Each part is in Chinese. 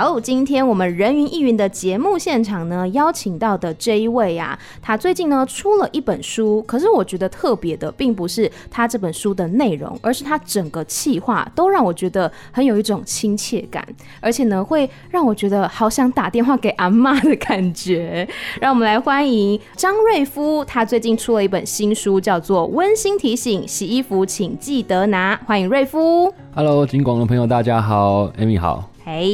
好，今天我们人云亦云的节目现场呢，邀请到的这一位啊，他最近呢出了一本书。可是我觉得特别的，并不是他这本书的内容，而是他整个气话都让我觉得很有一种亲切感，而且呢，会让我觉得好想打电话给阿妈的感觉。让我们来欢迎张瑞夫，他最近出了一本新书，叫做《温馨提醒：洗衣服请记得拿》。欢迎瑞夫。Hello，金广的朋友，大家好，Amy 好。哎，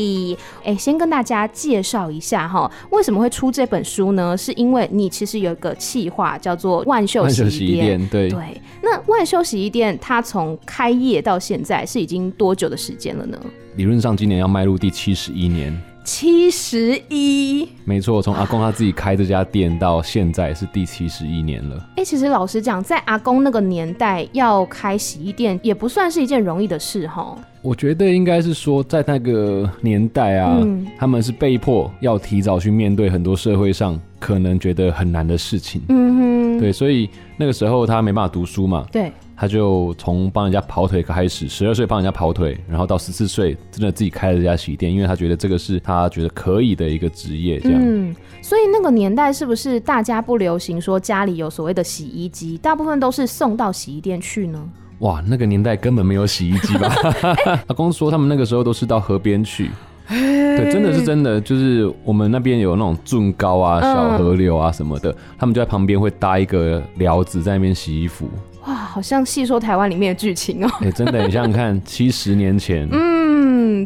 哎，先跟大家介绍一下哈，为什么会出这本书呢？是因为你其实有一个企划叫做万秀洗衣店，万秀洗衣店，对对。那万秀洗衣店它从开业到现在是已经多久的时间了呢？理论上今年要迈入第七十一年。七十一，没错，从阿公他自己开这家店到现在是第七十一年了。哎、欸，其实老实讲，在阿公那个年代要开洗衣店也不算是一件容易的事哈。我觉得应该是说，在那个年代啊，嗯、他们是被迫要提早去面对很多社会上可能觉得很难的事情。嗯哼，对，所以那个时候他没办法读书嘛。对。他就从帮人家跑腿开始，十二岁帮人家跑腿，然后到十四岁真的自己开了这家洗衣店，因为他觉得这个是他觉得可以的一个职业，这样。嗯，所以那个年代是不是大家不流行说家里有所谓的洗衣机，大部分都是送到洗衣店去呢？哇，那个年代根本没有洗衣机吧？阿公说他们那个时候都是到河边去，对，真的是真的，就是我们那边有那种圳高啊、小河流啊什么的，嗯、他们就在旁边会搭一个寮子在那边洗衣服。哇，好像细说台湾里面的剧情哦、喔！哎、欸，真的，你想想看，七十年前，嗯，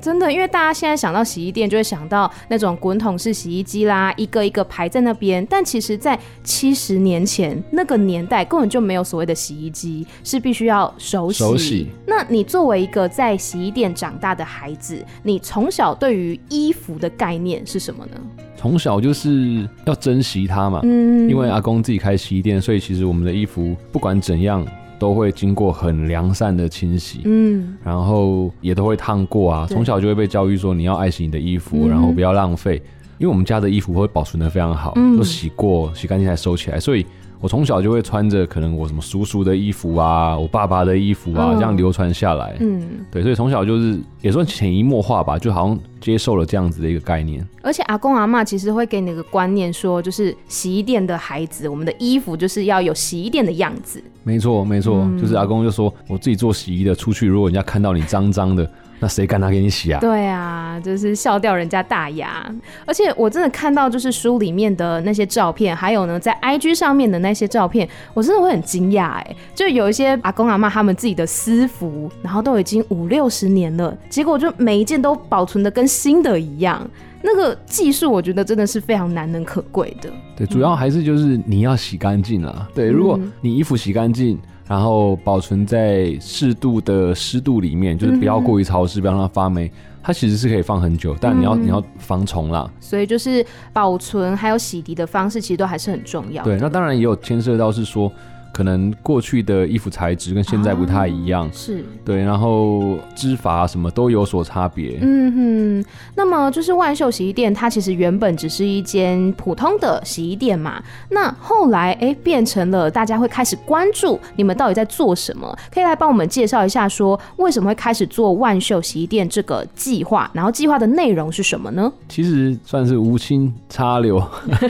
真的，因为大家现在想到洗衣店，就会想到那种滚筒式洗衣机啦，一个一个排在那边。但其实，在七十年前那个年代，根本就没有所谓的洗衣机，是必须要手洗。手洗。那你作为一个在洗衣店长大的孩子，你从小对于衣服的概念是什么呢？从小就是要珍惜它嘛，嗯，因为阿公自己开洗衣店，所以其实我们的衣服不管怎样都会经过很良善的清洗，嗯，然后也都会烫过啊。从小就会被教育说你要爱惜你的衣服，然后不要浪费，因为我们家的衣服会保存的非常好，都洗过、洗干净才收起来，所以。我从小就会穿着可能我什么叔叔的衣服啊，我爸爸的衣服啊，这样流传下来。嗯，对，所以从小就是也算潜移默化吧，就好像接受了这样子的一个概念。而且阿公阿嬷其实会给你一个观念，说就是洗衣店的孩子，我们的衣服就是要有洗衣店的样子。没错，没错，嗯、就是阿公就说，我自己做洗衣的，出去如果人家看到你脏脏的。那谁敢拿给你洗啊？对啊，就是笑掉人家大牙。而且我真的看到，就是书里面的那些照片，还有呢，在 IG 上面的那些照片，我真的会很惊讶哎。就有一些阿公阿妈他们自己的私服，然后都已经五六十年了，结果就每一件都保存的跟新的一样。那个技术，我觉得真的是非常难能可贵的。对，主要还是就是你要洗干净啊。对，如果你衣服洗干净。然后保存在适度的湿度里面，就是不要过于潮湿，嗯、不要让它发霉。它其实是可以放很久，但你要、嗯、你要防虫啦。所以就是保存还有洗涤的方式，其实都还是很重要。对，那当然也有牵涉到是说。可能过去的衣服材质跟现在不太一样，啊、是对，然后织法什么都有所差别。嗯哼，那么就是万秀洗衣店，它其实原本只是一间普通的洗衣店嘛。那后来哎，变成了大家会开始关注你们到底在做什么，可以来帮我们介绍一下，说为什么会开始做万秀洗衣店这个计划，然后计划的内容是什么呢？其实算是无心插柳，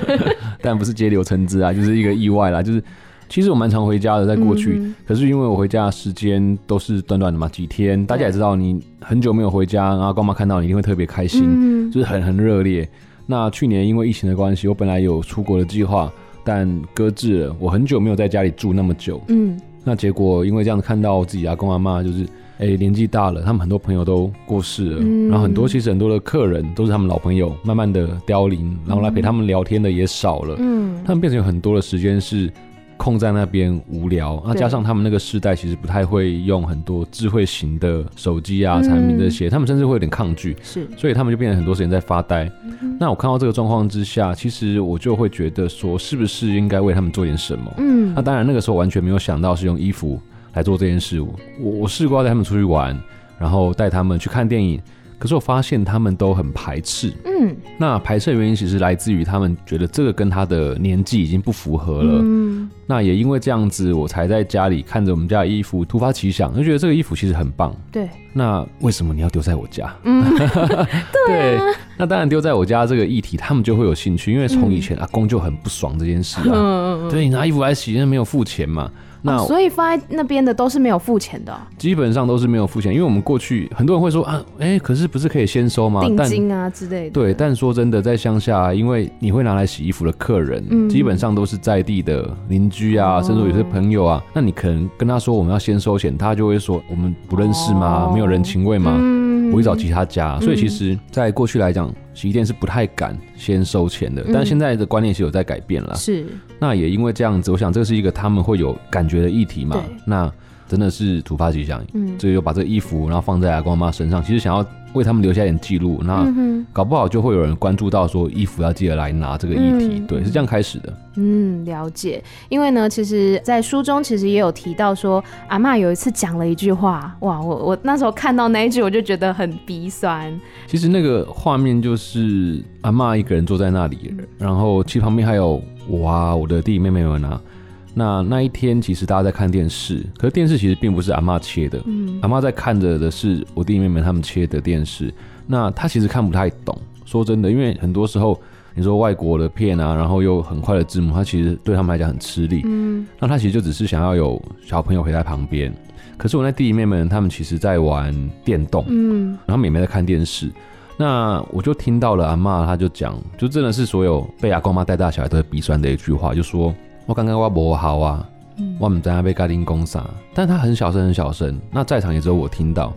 但不是接柳成枝啊，就是一个意外啦，就是。其实我蛮常回家的，在过去，嗯、可是因为我回家的时间都是短短的嘛，几天。大家也知道，你很久没有回家，然后干妈看到你一定会特别开心，嗯、就是很很热烈。那去年因为疫情的关系，我本来有出国的计划，但搁置了。我很久没有在家里住那么久，嗯，那结果因为这样子看到自己阿公阿妈，就是哎、欸、年纪大了，他们很多朋友都过世了，嗯、然后很多其实很多的客人都是他们老朋友，慢慢的凋零，然后来陪他们聊天的也少了，嗯，他们变成有很多的时间是。空在那边无聊，那加上他们那个世代其实不太会用很多智慧型的手机啊产品这些，他们甚至会有点抗拒，是，所以他们就变成很多时间在发呆。那我看到这个状况之下，其实我就会觉得说，是不是应该为他们做点什么？嗯，那当然那个时候完全没有想到是用衣服来做这件事。我我试过要带他们出去玩，然后带他们去看电影。可是我发现他们都很排斥，嗯，那排斥的原因其实来自于他们觉得这个跟他的年纪已经不符合了，嗯，那也因为这样子，我才在家里看着我们家的衣服，突发奇想，就觉得这个衣服其实很棒，对，那为什么你要丢在我家？嗯，对啊，那当然丢在我家这个议题，他们就会有兴趣，因为从以前阿公就很不爽这件事啊，嗯，对，你拿衣服来洗，那没有付钱嘛。那、哦、所以放在那边的都是没有付钱的、哦，基本上都是没有付钱，因为我们过去很多人会说啊，哎、欸，可是不是可以先收吗？定金啊之类的。对，但说真的，在乡下，因为你会拿来洗衣服的客人，嗯、基本上都是在地的邻居啊，甚至有些朋友啊，哦、那你可能跟他说我们要先收钱，他就会说我们不认识吗？哦、没有人情味吗？会找其他家。所以其实，在过去来讲。洗衣店是不太敢先收钱的，但现在的观念是有在改变了。是，那也因为这样子，我想这是一个他们会有感觉的议题嘛。对那真的是突发奇想，嗯，所以就把这个衣服然后放在阿公阿妈身上，其实想要。为他们留下一点记录，那搞不好就会有人关注到说衣服要记得来拿这个议题，嗯、对，是这样开始的。嗯，了解。因为呢，其实，在书中其实也有提到说，阿嬷有一次讲了一句话，哇，我我那时候看到那一句，我就觉得很鼻酸。其实那个画面就是阿嬷一个人坐在那里，嗯、然后其实旁边还有我啊，我的弟弟妹妹们啊。那那一天，其实大家在看电视，可是电视其实并不是阿妈切的，嗯，阿妈在看着的是我弟弟妹妹他们切的电视。那他其实看不太懂，说真的，因为很多时候你说外国的片啊，然后又很快的字幕，他其实对他们来讲很吃力，嗯，那他其实就只是想要有小朋友陪在旁边。可是我那弟弟妹妹他们其实在玩电动，嗯，然后妹妹在看电视，那我就听到了阿妈，她就讲，就真的是所有被阿公妈带大小孩都会鼻酸的一句话，就说。我刚刚我不好啊，嗯、我们在那被家丁攻杀，但他很小声很小声，那在场也只有我听到。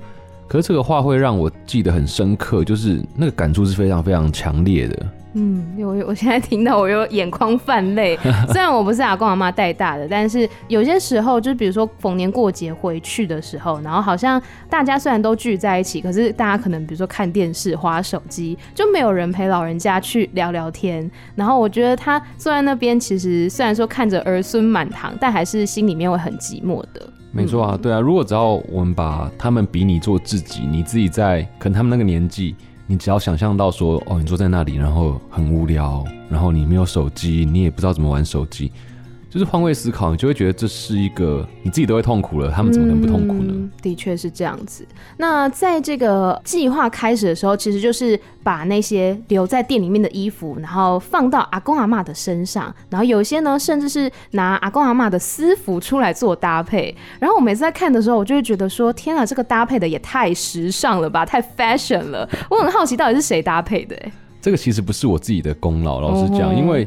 可是这个话会让我记得很深刻，就是那个感触是非常非常强烈的。嗯，我我现在听到我又眼眶泛泪。虽然我不是阿公阿妈带大的，但是有些时候，就比如说逢年过节回去的时候，然后好像大家虽然都聚在一起，可是大家可能比如说看电视、滑手机，就没有人陪老人家去聊聊天。然后我觉得他坐在那边，其实虽然说看着儿孙满堂，但还是心里面会很寂寞的。没错啊，对啊。如果只要我们把他们比你做自己，你自己在可能他们那个年纪。你只要想象到说，哦，你坐在那里，然后很无聊，然后你没有手机，你也不知道怎么玩手机。就是换位思考，你就会觉得这是一个你自己都会痛苦了，他们怎么能不痛苦呢？嗯、的确是这样子。那在这个计划开始的时候，其实就是把那些留在店里面的衣服，然后放到阿公阿妈的身上，然后有些呢，甚至是拿阿公阿妈的私服出来做搭配。然后我每次在看的时候，我就会觉得说：天啊，这个搭配的也太时尚了吧，太 fashion 了。我很好奇，到底是谁搭配的？欸？这个其实不是我自己的功劳，老实讲，哦、因为。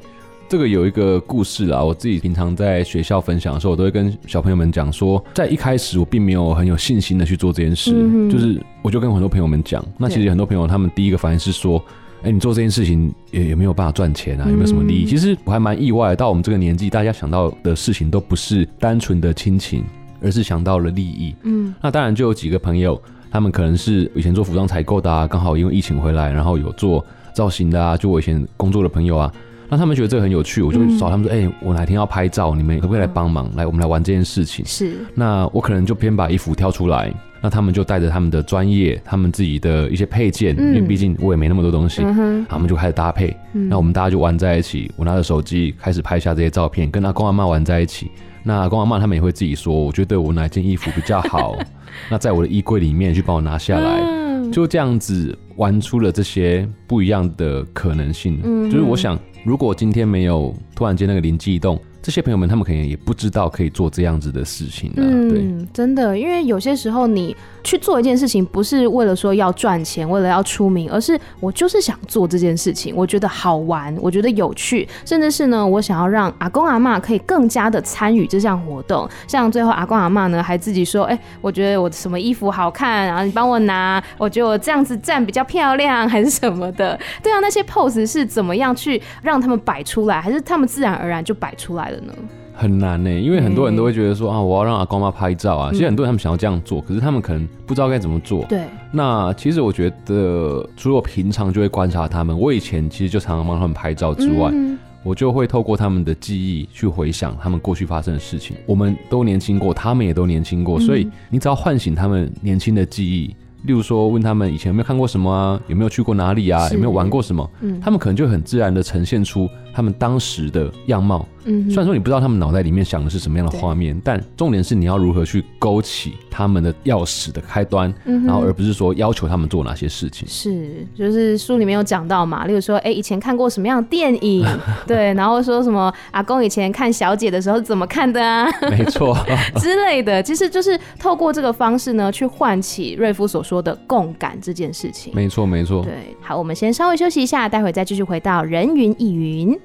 这个有一个故事啦，我自己平常在学校分享的时候，我都会跟小朋友们讲说，在一开始我并没有很有信心的去做这件事，嗯、就是我就跟很多朋友们讲，那其实很多朋友他们第一个反应是说，哎对，你做这件事情也也没有办法赚钱啊，有没有什么利益？嗯、其实我还蛮意外，到我们这个年纪，大家想到的事情都不是单纯的亲情，而是想到了利益。嗯，那当然就有几个朋友，他们可能是以前做服装采购的啊，刚好因为疫情回来，然后有做造型的啊，就我以前工作的朋友啊。那他们觉得这个很有趣，我就找他们说：“哎、嗯欸，我哪天要拍照，你们可不可以来帮忙？来，我们来玩这件事情。”是。那我可能就偏把衣服挑出来，那他们就带着他们的专业，他们自己的一些配件，嗯、因为毕竟我也没那么多东西，他们就开始搭配。嗯、那我们大家就玩在一起，我拿着手机开始拍下这些照片，跟阿公阿妈玩在一起。那阿公阿妈他们也会自己说：“我觉得我哪件衣服比较好。”那在我的衣柜里面去帮我拿下来，嗯、就这样子玩出了这些不一样的可能性。嗯、就是我想。如果今天没有突然间那个灵机一动，这些朋友们他们可能也不知道可以做这样子的事情呢、啊。嗯，对，真的，因为有些时候你。去做一件事情，不是为了说要赚钱，为了要出名，而是我就是想做这件事情，我觉得好玩，我觉得有趣，甚至是呢，我想要让阿公阿妈可以更加的参与这项活动。像最后阿公阿妈呢，还自己说：“哎、欸，我觉得我什么衣服好看，然后你帮我拿，我觉得我这样子站比较漂亮，还是什么的。”对啊，那些 pose 是怎么样去让他们摆出来，还是他们自然而然就摆出来了呢？很难呢，因为很多人都会觉得说、嗯、啊，我要让阿公妈拍照啊。其实很多人他们想要这样做，可是他们可能不知道该怎么做。对。那其实我觉得，除了我平常就会观察他们，我以前其实就常常帮他们拍照之外，嗯、我就会透过他们的记忆去回想他们过去发生的事情。我们都年轻过，他们也都年轻过，嗯、所以你只要唤醒他们年轻的记忆。例如说问他们以前有没有看过什么啊，有没有去过哪里啊，有没有玩过什么，嗯，他们可能就很自然的呈现出他们当时的样貌。嗯，虽然说你不知道他们脑袋里面想的是什么样的画面，但重点是你要如何去勾起他们的钥匙的开端，然后而不是说要求他们做哪些事情。是，就是书里面有讲到嘛，例如说，哎，以前看过什么样的电影，对，然后说什么阿公以前看小姐的时候是怎么看的啊？没错，之类的，其实就是透过这个方式呢，去唤起瑞夫所说的共感这件事情。没错，没错。对，好，我们先稍微休息一下，待会再继续回到人云亦云。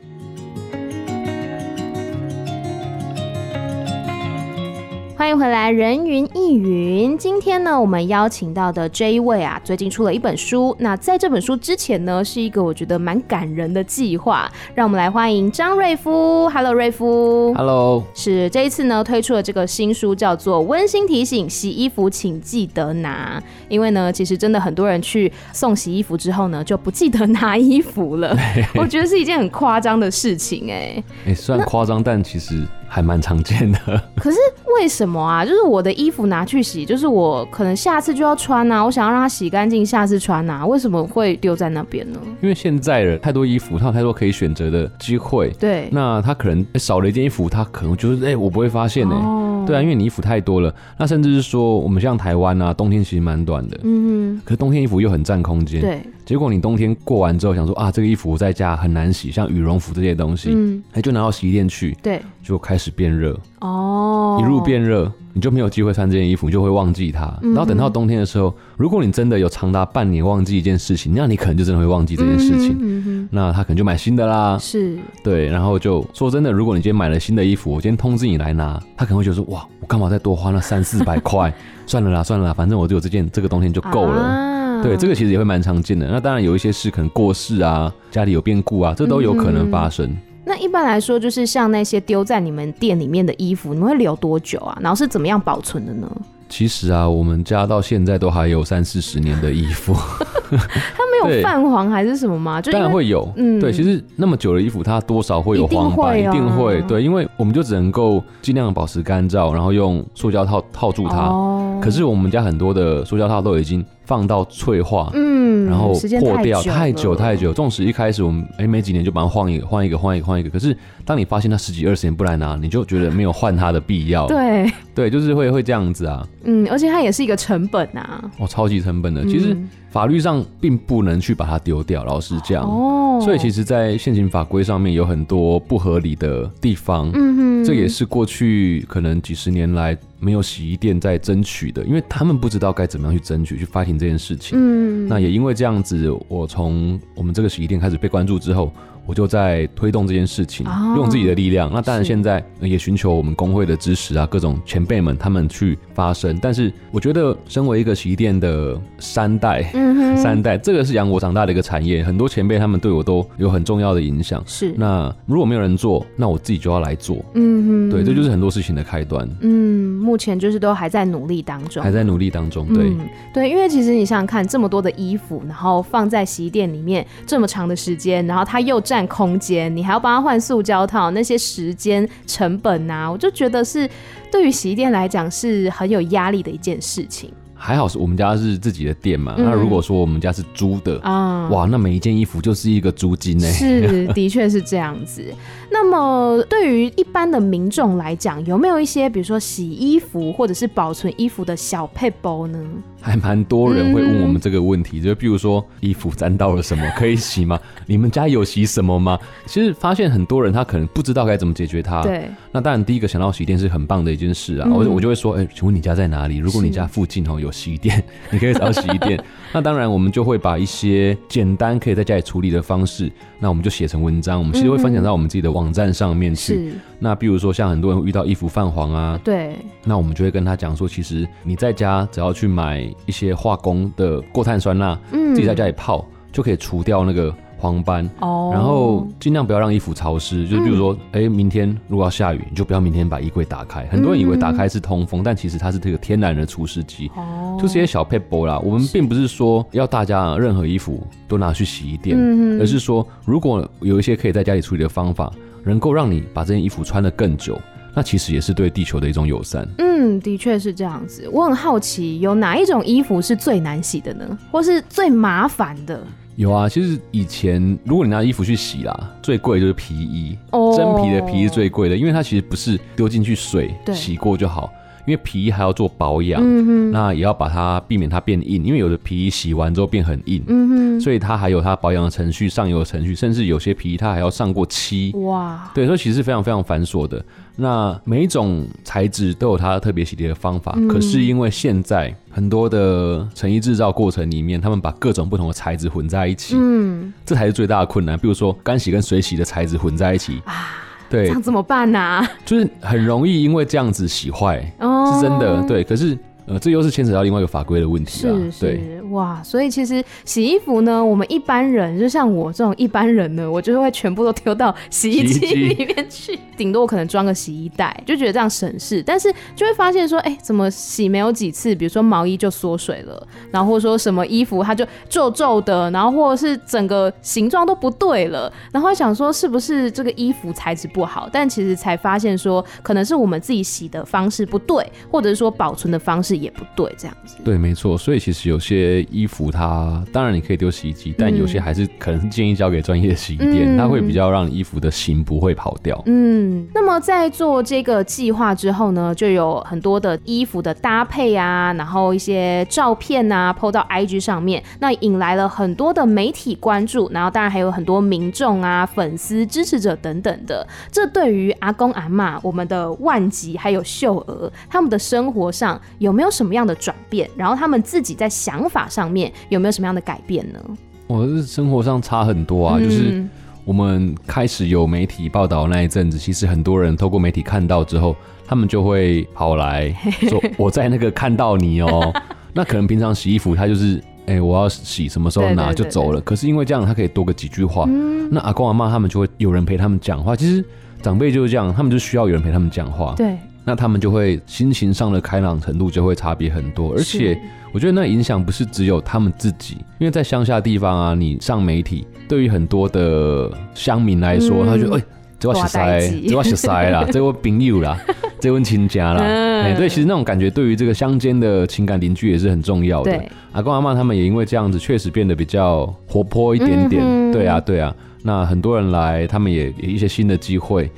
欢迎回来，人云亦云。今天呢，我们邀请到的这一位啊，最近出了一本书。那在这本书之前呢，是一个我觉得蛮感人的计划。让我们来欢迎张瑞夫。Hello，瑞夫。Hello。是这一次呢，推出了这个新书，叫做《温馨提醒：洗衣服请记得拿》。因为呢，其实真的很多人去送洗衣服之后呢，就不记得拿衣服了。我觉得是一件很夸张的事情，哎。哎，虽然夸张，但其实。还蛮常见的，可是为什么啊？就是我的衣服拿去洗，就是我可能下次就要穿啊，我想要让它洗干净，下次穿啊，为什么会丢在那边呢？因为现在人太多衣服，他有太多可以选择的机会。对，那他可能少了一件衣服，他可能就是哎、欸，我不会发现呢、欸。哦，对啊，因为你衣服太多了，那甚至是说我们像台湾啊，冬天其实蛮短的。嗯，可是冬天衣服又很占空间。对。结果你冬天过完之后想说啊，这个衣服我在家很难洗，像羽绒服这些东西，嗯，哎，就拿到洗衣店去，对，就开始变热哦，一路变热，你就没有机会穿这件衣服，你就会忘记它。嗯、然后等到冬天的时候，如果你真的有长达半年忘记一件事情，那你可能就真的会忘记这件事情。那他可能就买新的啦，是，对，然后就说真的，如果你今天买了新的衣服，我今天通知你来拿，他可能会觉得说哇，我干嘛再多花那三四百块？算了啦，算了啦，反正我就有这件，这个冬天就够了。啊对，这个其实也会蛮常见的。那当然有一些事可能过世啊，家里有变故啊，这都有可能发生。嗯。那一般来说，就是像那些丢在你们店里面的衣服，你们会留多久啊？然后是怎么样保存的呢？其实啊，我们家到现在都还有三四十年的衣服。它没有泛黄还是什么吗？当然会有。嗯，对，其实那么久的衣服，它多少会有黄白，一定会，啊，一定会。对，因为我们就只能够尽量保持干燥，然后用塑胶套套住它。哦。可是我们家很多的塑胶套都已经。放到脆化，嗯，然后破掉太久太久。纵使一开始我们哎没几年就把它换一个换一个换一个换一个，可是当你发现他十几二十年不来拿，你就觉得没有换他的必要。对对，就是会会这样子啊。嗯，而且它也是一个成本啊。哦，超级成本的。其实法律上并不能去把它丢掉，老实讲。哦。所以其实，在现行法规上面有很多不合理的地方。嗯哼。这也是过去可能几十年来。没有洗衣店在争取的，因为他们不知道该怎么样去争取去 fighting 这件事情。嗯，那也因为这样子，我从我们这个洗衣店开始被关注之后。我就在推动这件事情，哦、用自己的力量。那当然，现在也寻求我们工会的支持啊，各种前辈们他们去发声。但是，我觉得身为一个洗衣店的三代，嗯、哼三代，这个是养我长大的一个产业。很多前辈他们对我都有很重要的影响。是。那如果没有人做，那我自己就要来做。嗯哼。对，这就是很多事情的开端。嗯，目前就是都还在努力当中，还在努力当中。对、嗯。对，因为其实你想想看，这么多的衣服，然后放在洗衣店里面这么长的时间，然后它又占空间，你还要帮他换塑胶套，那些时间成本啊，我就觉得是对于洗衣店来讲是很有压力的一件事情。还好是我们家是自己的店嘛，嗯、那如果说我们家是租的啊，哇，那每一件衣服就是一个租金呢。是，的确是这样子。那么对于一般的民众来讲，有没有一些比如说洗衣服或者是保存衣服的小配包呢？还蛮多人会问我们这个问题，嗯、就比如说衣服沾到了什么可以洗吗？你们家有洗什么吗？其实发现很多人他可能不知道该怎么解决它。对。那当然第一个想到洗衣店是很棒的一件事啊，嗯、我我就会说，哎、欸，请问你家在哪里？如果你家附近哦有洗衣店，你可以找洗衣店。那当然我们就会把一些简单可以在家里处理的方式，那我们就写成文章，我们其实会分享到我们自己的网站上面去。是。那比如说像很多人会遇到衣服泛黄啊，对。那我们就会跟他讲说，其实你在家只要去买。一些化工的过碳酸钠，嗯，自己在家里泡就可以除掉那个黄斑哦。然后尽量不要让衣服潮湿，就比如说，哎、欸，明天如果要下雨，你就不要明天把衣柜打开。很多人以为打开是通风，但其实它是这个天然的除湿机哦。就是一些小撇步啦。我们并不是说要大家任何衣服都拿去洗衣店，而是说如果有一些可以在家里处理的方法，能够让你把这件衣服穿得更久。那其实也是对地球的一种友善。嗯，的确是这样子。我很好奇，有哪一种衣服是最难洗的呢？或是最麻烦的？有啊，其实以前如果你拿衣服去洗啦，最贵的就是皮衣，哦，真皮的皮是最贵的，因为它其实不是丢进去水洗过就好。因为皮衣还要做保养，嗯，那也要把它避免它变硬，因为有的皮衣洗完之后变很硬，嗯哼，所以它还有它保养的程序、上油的程序，甚至有些皮衣它还要上过漆，哇，对，所以其实是非常非常繁琐的。那每一种材质都有它特别洗涤的方法，嗯，可是因为现在很多的成衣制造过程里面，他们把各种不同的材质混在一起，嗯，这才是最大的困难。比如说干洗跟水洗的材质混在一起啊。对，这样怎么办呢、啊？就是很容易因为这样子洗坏，哦，是真的。对，可是。呃，这又是牵扯到另外一个法规的问题啊。是是，对，哇，所以其实洗衣服呢，我们一般人就像我这种一般人呢，我就会全部都丢到 洗衣机里面去，顶多我可能装个洗衣袋，就觉得这样省事。但是就会发现说，哎，怎么洗没有几次，比如说毛衣就缩水了，然后或者说什么衣服它就皱皱的，然后或者是整个形状都不对了，然后想说是不是这个衣服材质不好？但其实才发现说，可能是我们自己洗的方式不对，或者是说保存的方式。也不对，这样子。对，没错。所以其实有些衣服它，当然你可以丢洗衣机，但有些还是可能是建议交给专业的洗衣店，嗯，它会比较让衣服的型不会跑掉。嗯，那么在做这个计划之后呢，就有很多的衣服的搭配啊，然后一些照片啊，PO 到 IG 上面，那引来了很多的媒体关注，然后当然还有很多民众啊、粉丝、支持者等等的。这对于阿公阿妈、我们的万吉还有秀娥他们的生活上有没有什么样的转变？然后他们自己在想法上面有没有什么样的改变呢？我是生活上差很多啊，嗯，就是我们开始有媒体报道那一阵子，其实很多人透过媒体看到之后，他们就会跑来 说：“我在那个看到你哦。”那可能平常洗衣服，他就是哎，欸，我要洗，什么时候拿就走了。可是因为这样，他可以多个几句话。嗯，那阿公阿妈他们就会有人陪他们讲话。其实长辈就是这样，他们就需要有人陪他们讲话。对。那他们就会心情上的开朗程度就会差别很多，而且我觉得那影响不是只有他们自己，因为在乡下地方啊，你上媒体，对于很多的乡民来说，嗯、他就哎，这我是谁？这我是谁啦？这我朋友啦？这我亲家啦？哎、嗯，对，其实那种感觉对于这个乡间的情感凝聚也是很重要的。阿公阿妈他们也因为这样子，确实变得比较活泼一点点。嗯、对啊，对啊，那很多人来，他们也有一些新的机会。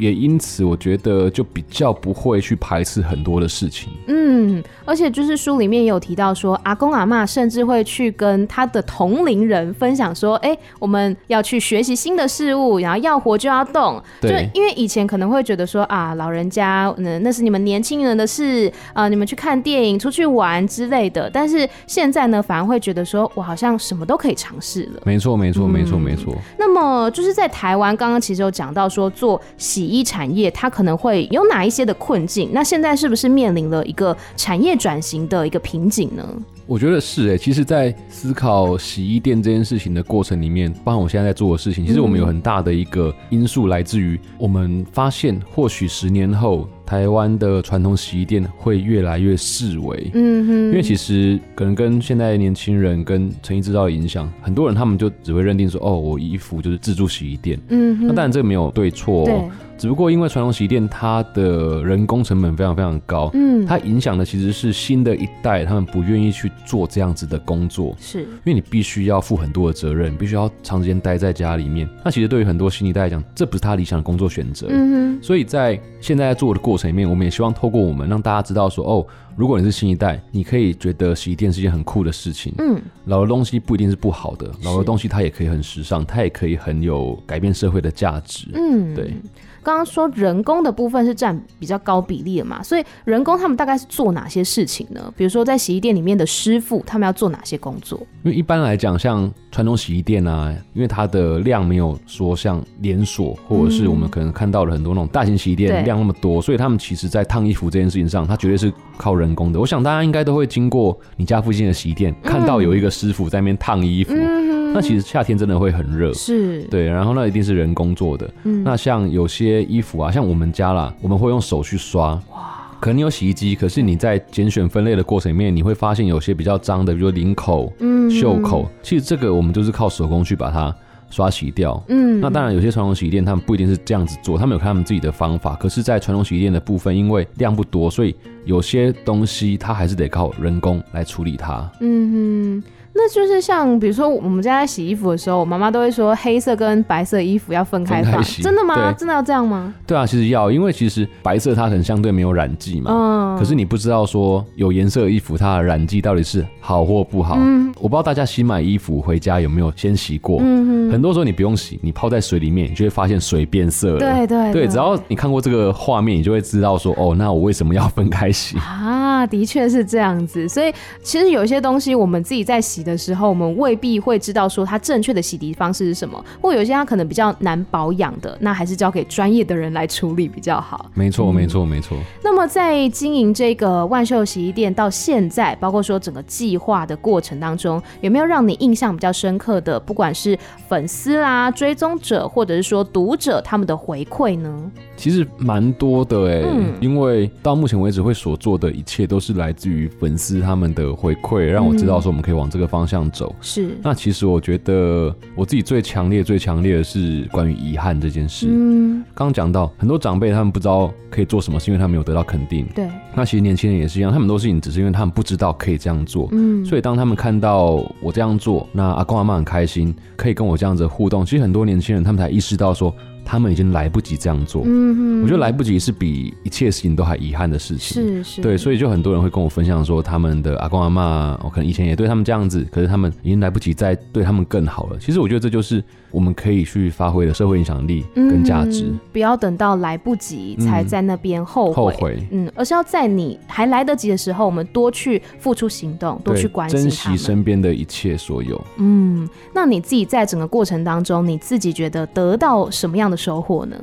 也因此，我觉得就比较不会去排斥很多的事情。嗯，而且就是书里面也有提到说，阿公阿嬷甚至会去跟他的同龄人分享说：“哎、欸，我们要去学习新的事物，然后要活就要动。”对，就因为以前可能会觉得说啊，老人家，嗯，那是你们年轻人的事啊，你们去看电影、出去玩之类的。但是现在呢，反而会觉得说，我好像什么都可以尝试了。没错，没错，没错，没错。那么就是在台湾，刚刚其实有讲到说做洗。衣产业它可能会有哪一些的困境？那现在是不是面临了一个产业转型的一个瓶颈呢？我觉得是诶、其实，在思考洗衣店这件事情的过程里面，包括我现在在做的事情，其实我们有很大的一个因素来自于我们发现，或许十年后台湾的传统洗衣店会越来越式微。嗯哼，因为其实可能跟现在年轻人跟成衣制造的影响，很多人他们就只会认定说，哦，我衣服就是自助洗衣店。嗯哼，那当然这个没有对错、喔。只不过因为传统洗衣店它的人工成本非常非常高，嗯，它影响的其实是新的一代，他们不愿意去做这样子的工作，是因为你必须要负很多的责任，必须要长时间待在家里面。那其实对于很多新一代来讲，这不是他理想的工作选择。嗯哼，所以在现在在做的过程里面，我们也希望透过我们让大家知道说，哦，如果你是新一代，你可以觉得洗衣店是一件很酷的事情。嗯，老的东西不一定是不好的，老的东西它也可以很时尚，它也可以很有改变社会的价值。嗯，对。刚刚说人工的部分是占比较高比例的嘛，所以人工他们大概是做哪些事情呢？比如说在洗衣店里面的师傅，他们要做哪些工作？因为一般来讲，像传统洗衣店啊，因为它的量没有说像连锁或者是我们可能看到了很多那种大型洗衣店量那么多，所以他们其实在烫衣服这件事情上，它绝对是靠人工的。我想大家应该都会经过你家附近的洗衣店，看到有一个师傅在那边烫衣服。嗯那其实夏天真的会很热，是对，然后那一定是人工做的。嗯，那像有些衣服啊，像我们家啦，我们会用手去刷。哇，可能你有洗衣机，可是你在拣选分类的过程里面，你会发现有些比较脏的，比如领口、嗯，袖口，其实这个我们就是靠手工去把它刷洗掉。嗯，那当然有些传统洗衣店他们不一定是这样子做，他们有他们自己的方法。可是，在传统洗衣店的部分，因为量不多，所以有些东西它还是得靠人工来处理它。嗯哼。那就是像比如说我们家在洗衣服的时候，我妈妈都会说黑色跟白色衣服要分开放，真的吗？真的要这样吗？对啊，其实要，因为其实白色它可能相对没有染剂嘛，嗯，可是你不知道说有颜色的衣服它的染剂到底是好或不好。嗯，我不知道大家新买衣服回家有没有先洗过，嗯哼，很多时候你不用洗，你泡在水里面，你就会发现水变色了。对对对，只要你看过这个画面，你就会知道说哦，那我为什么要分开洗 啊？的确是这样子，所以其实有一些东西我们自己在洗的时候，我们未必会知道说它正确的洗涤方式是什么，或有些它可能比较难保养的，那还是交给专业的人来处理比较好。没错，没错，没错。那么在经营这个万秀洗衣店到现在，包括说整个计划的过程当中，有没有让你印象比较深刻的？不管是粉丝啦、追踪者，或者是说读者他们的回馈呢？其实蛮多的哎、欸，嗯、因为到目前为止会所做的一切都是来自于粉丝他们的回馈，让我知道说我们可以往这个方向走。是，那其实我觉得我自己最强烈、最强烈的是关于遗憾这件事。嗯，刚刚讲到很多长辈他们不知道可以做什么，是因为他们没有得到肯定。对，那其实年轻人也是一样，他们都是你只是因为他们不知道可以这样做。嗯，所以当他们看到我这样做，那阿公阿妈很开心，可以跟我这样子互动。其实很多年轻人他们才意识到说。他们已经来不及这样做，嗯哼，我觉得来不及是比一切事情都还遗憾的事情，是是，对，所以就很多人会跟我分享说，他们的阿公阿妈，我可能以前也对他们这样子，可是他们已经来不及再对他们更好了。其实我觉得这就是。我们可以去发挥的社会影响力跟价值，嗯，不要等到来不及才在那边后悔，嗯，后悔，嗯，而是要在你还来得及的时候，我们多去付出行动，多去关心，珍惜身边的一切所有。嗯，那你自己在整个过程当中，你自己觉得得到什么样的收获呢？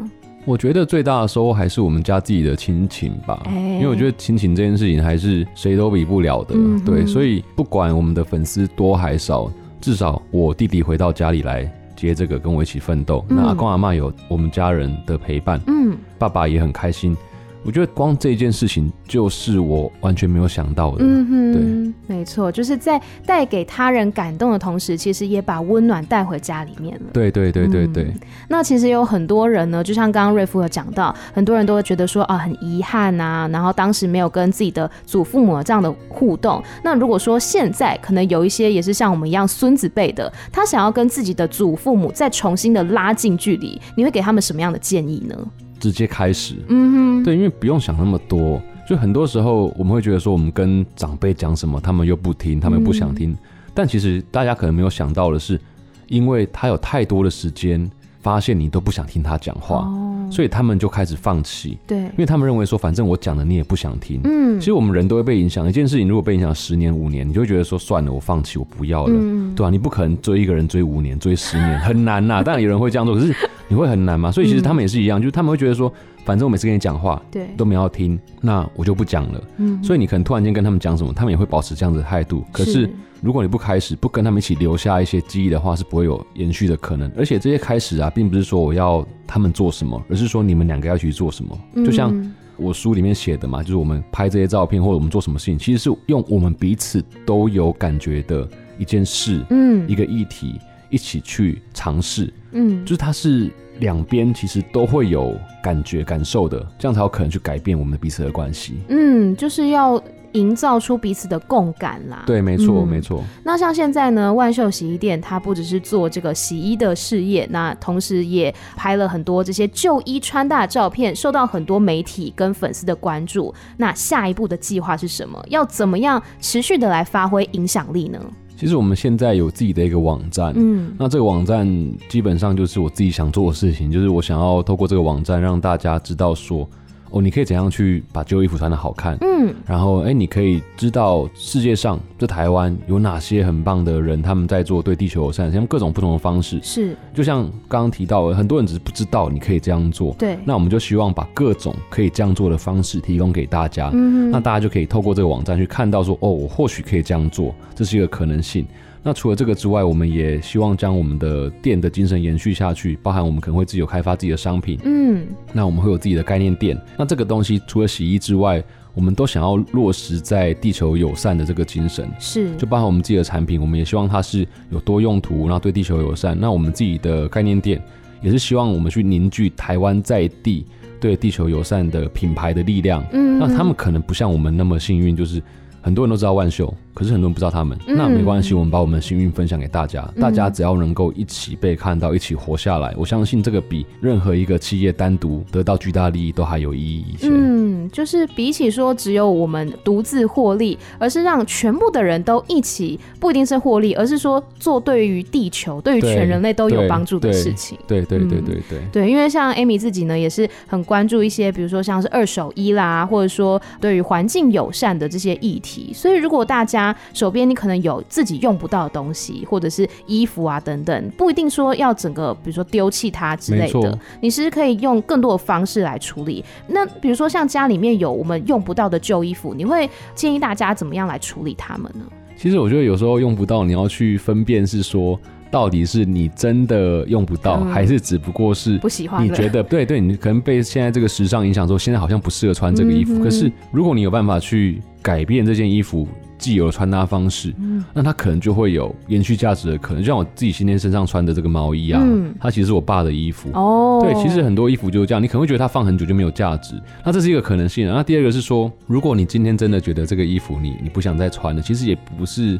我觉得最大的收获还是我们家自己的亲情吧，欸，因为我觉得亲情这件事情还是谁都比不了的，嗯，对，所以不管我们的粉丝多还少，至少我弟弟回到家里来。接这个跟我一起奋斗，那阿公阿妈有我们家人的陪伴，嗯，爸爸也很开心。我觉得光这件事情就是我完全没有想到的，嗯哼，对，没错，就是在带给他人感动的同时，其实也把温暖带回家里面了。对对对对对。嗯、那其实有很多人呢，就像刚刚瑞夫有讲到，很多人都会觉得说啊，很遗憾啊，然后当时没有跟自己的祖父母这样的互动。那如果说现在可能有一些也是像我们一样孙子辈的，他想要跟自己的祖父母再重新的拉近距离，你会给他们什么样的建议呢？直接开始，嗯哼，对，因为不用想那么多，就很多时候我们会觉得说，我们跟长辈讲什么，他们又不听，他们又不想听，嗯、但其实大家可能没有想到的是，因为他有太多的时间，发现你都不想听他讲话，哦、所以他们就开始放弃，对，因为他们认为说，反正我讲的你也不想听，嗯，其实我们人都会被影响，一件事情如果被影响十年五年，你就会觉得说，算了，我放弃，我不要了，嗯、对吧、啊？你不可能追一个人追五年，追十年，很难呐、啊，当然有人会这样做，可是。你会很难嘛？所以其实他们也是一样，嗯、就是他们会觉得说，反正我每次跟你讲话，对，都没有要听，那我就不讲了。嗯，所以你可能突然间跟他们讲什么，他们也会保持这样子的态度。可是如果你不开始，不跟他们一起留下一些记忆的话，是不会有延续的可能。而且这些开始啊，并不是说我要他们做什么，而是说你们两个要去做什么。嗯、就像我书里面写的嘛，就是我们拍这些照片或者我们做什么事情，其实是用我们彼此都有感觉的一件事，嗯，一个议题。一起去尝试，嗯，就是它是两边其实都会有感觉感受的，这样才有可能去改变我们彼此的关系。嗯，就是要营造出彼此的共感啦。对，没错，嗯、没错。那像现在呢，万秀洗衣店它不只是做这个洗衣的事业，那同时也拍了很多这些旧衣穿搭的照片，受到很多媒体跟粉丝的关注。那下一步的计划是什么？要怎么样持续的来发挥影响力呢？其实我们现在有自己的一个网站，嗯，那这个网站基本上就是我自己想做的事情，就是我想要透过这个网站让大家知道说。哦，你可以怎样去把旧衣服穿的好看？嗯，然后哎，你可以知道世界上在台湾有哪些很棒的人，他们在做对地球友善，像各种不同的方式。是，就像刚刚提到，很多人只是不知道你可以这样做。对，那我们就希望把各种可以这样做的方式提供给大家。嗯，那大家就可以透过这个网站去看到说，哦，我或许可以这样做，这是一个可能性。那除了这个之外，我们也希望将我们的店的精神延续下去，包含我们可能会自己有开发自己的商品。嗯，那我们会有自己的概念店。那这个东西除了洗衣之外，我们都想要落实在地球友善的这个精神，是就包含我们自己的产品，我们也希望它是有多用途，然后对地球友善。那我们自己的概念店也是希望我们去凝聚台湾在地对地球友善的品牌的力量。嗯，那他们可能不像我们那么幸运，就是。很多人都知道万秀，可是很多人不知道他们。嗯、那没关系，我们把我们的幸运分享给大家。嗯、大家只要能够一起被看到，一起活下来，我相信这个比任何一个企业单独得到巨大利益都还有意义一些。嗯，就是比起说只有我们独自获利，而是让全部的人都一起，不一定是获利，而是说做对于地球、对于全人类都有帮助的事情。对对对对对对，对，对，因为像 Amy 自己呢，也是很关注一些，比如说像是二手衣啦，或者说对于环境友善的这些议题。所以，如果大家手边你可能有自己用不到的东西，或者是衣服啊等等，不一定说要整个，比如说丢弃它之类的，你是可以用更多的方式来处理。那比如说像家里面有我们用不到的旧衣服，你会建议大家怎么样来处理它们呢？其实我觉得有时候用不到，你要去分辨是说。到底是你真的用不到，嗯、还是只不过是不喜欢？你觉得 对对，你可能被现在这个时尚影响，说现在好像不适合穿这个衣服。嗯、可是如果你有办法去改变这件衣服既有的穿搭方式，嗯、那它可能就会有延续价值的可能。就像我自己今天身上穿的这个毛衣啊，嗯、它其实是我爸的衣服哦。对，其实很多衣服就是这样，你可能会觉得它放很久就没有价值，那这是一个可能性。那第二个是说，如果你今天真的觉得这个衣服你你不想再穿了，其实也不是。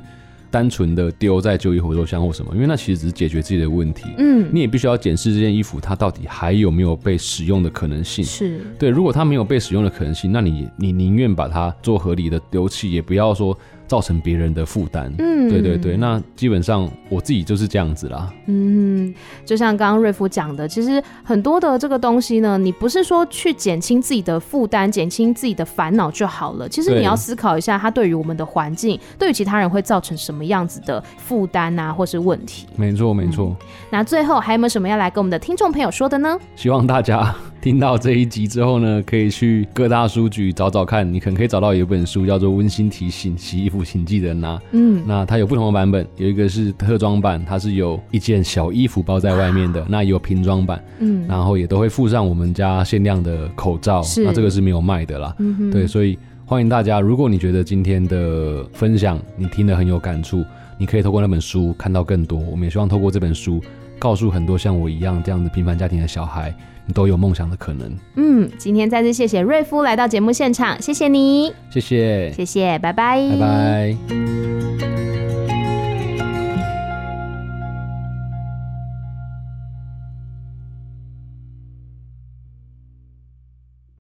单纯的丢在旧衣回收箱或什么，因为那其实只是解决自己的问题。嗯，你也必须要检视这件衣服它到底还有没有被使用的可能性。是对，如果它没有被使用的可能性，那你你宁愿把它做合理的丢弃，也不要说。造成别人的负担，嗯，对对对，那基本上我自己就是这样子啦，嗯，就像刚刚瑞夫讲的，其实很多的这个东西呢，你不是说去减轻自己的负担、减轻自己的烦恼就好了，其实你要思考一下，它对于我们的环境、对于其他人会造成什么样子的负担啊，或是问题。没错没错、嗯。那最后还有没有什么要来跟我们的听众朋友说的呢？希望大家。听到这一集之后呢，可以去各大书局找找看，你可能可以找到有一本书叫做《温馨提醒：洗衣服请记得拿》。嗯，那它有不同的版本，有一个是特装版，它是有一件小衣服包在外面的；那也有瓶装版，嗯，然后也都会附上我们家限量的口罩。那这个是没有卖的啦。嗯哼，对，所以欢迎大家，如果你觉得今天的分享你听得很有感触，你可以透过那本书看到更多。我们也希望透过这本书，告诉很多像我一样这样子平凡家庭的小孩。都有梦想的可能。嗯今天再次谢谢瑞夫来到节目现场谢谢你。谢谢。谢谢拜拜。拜拜。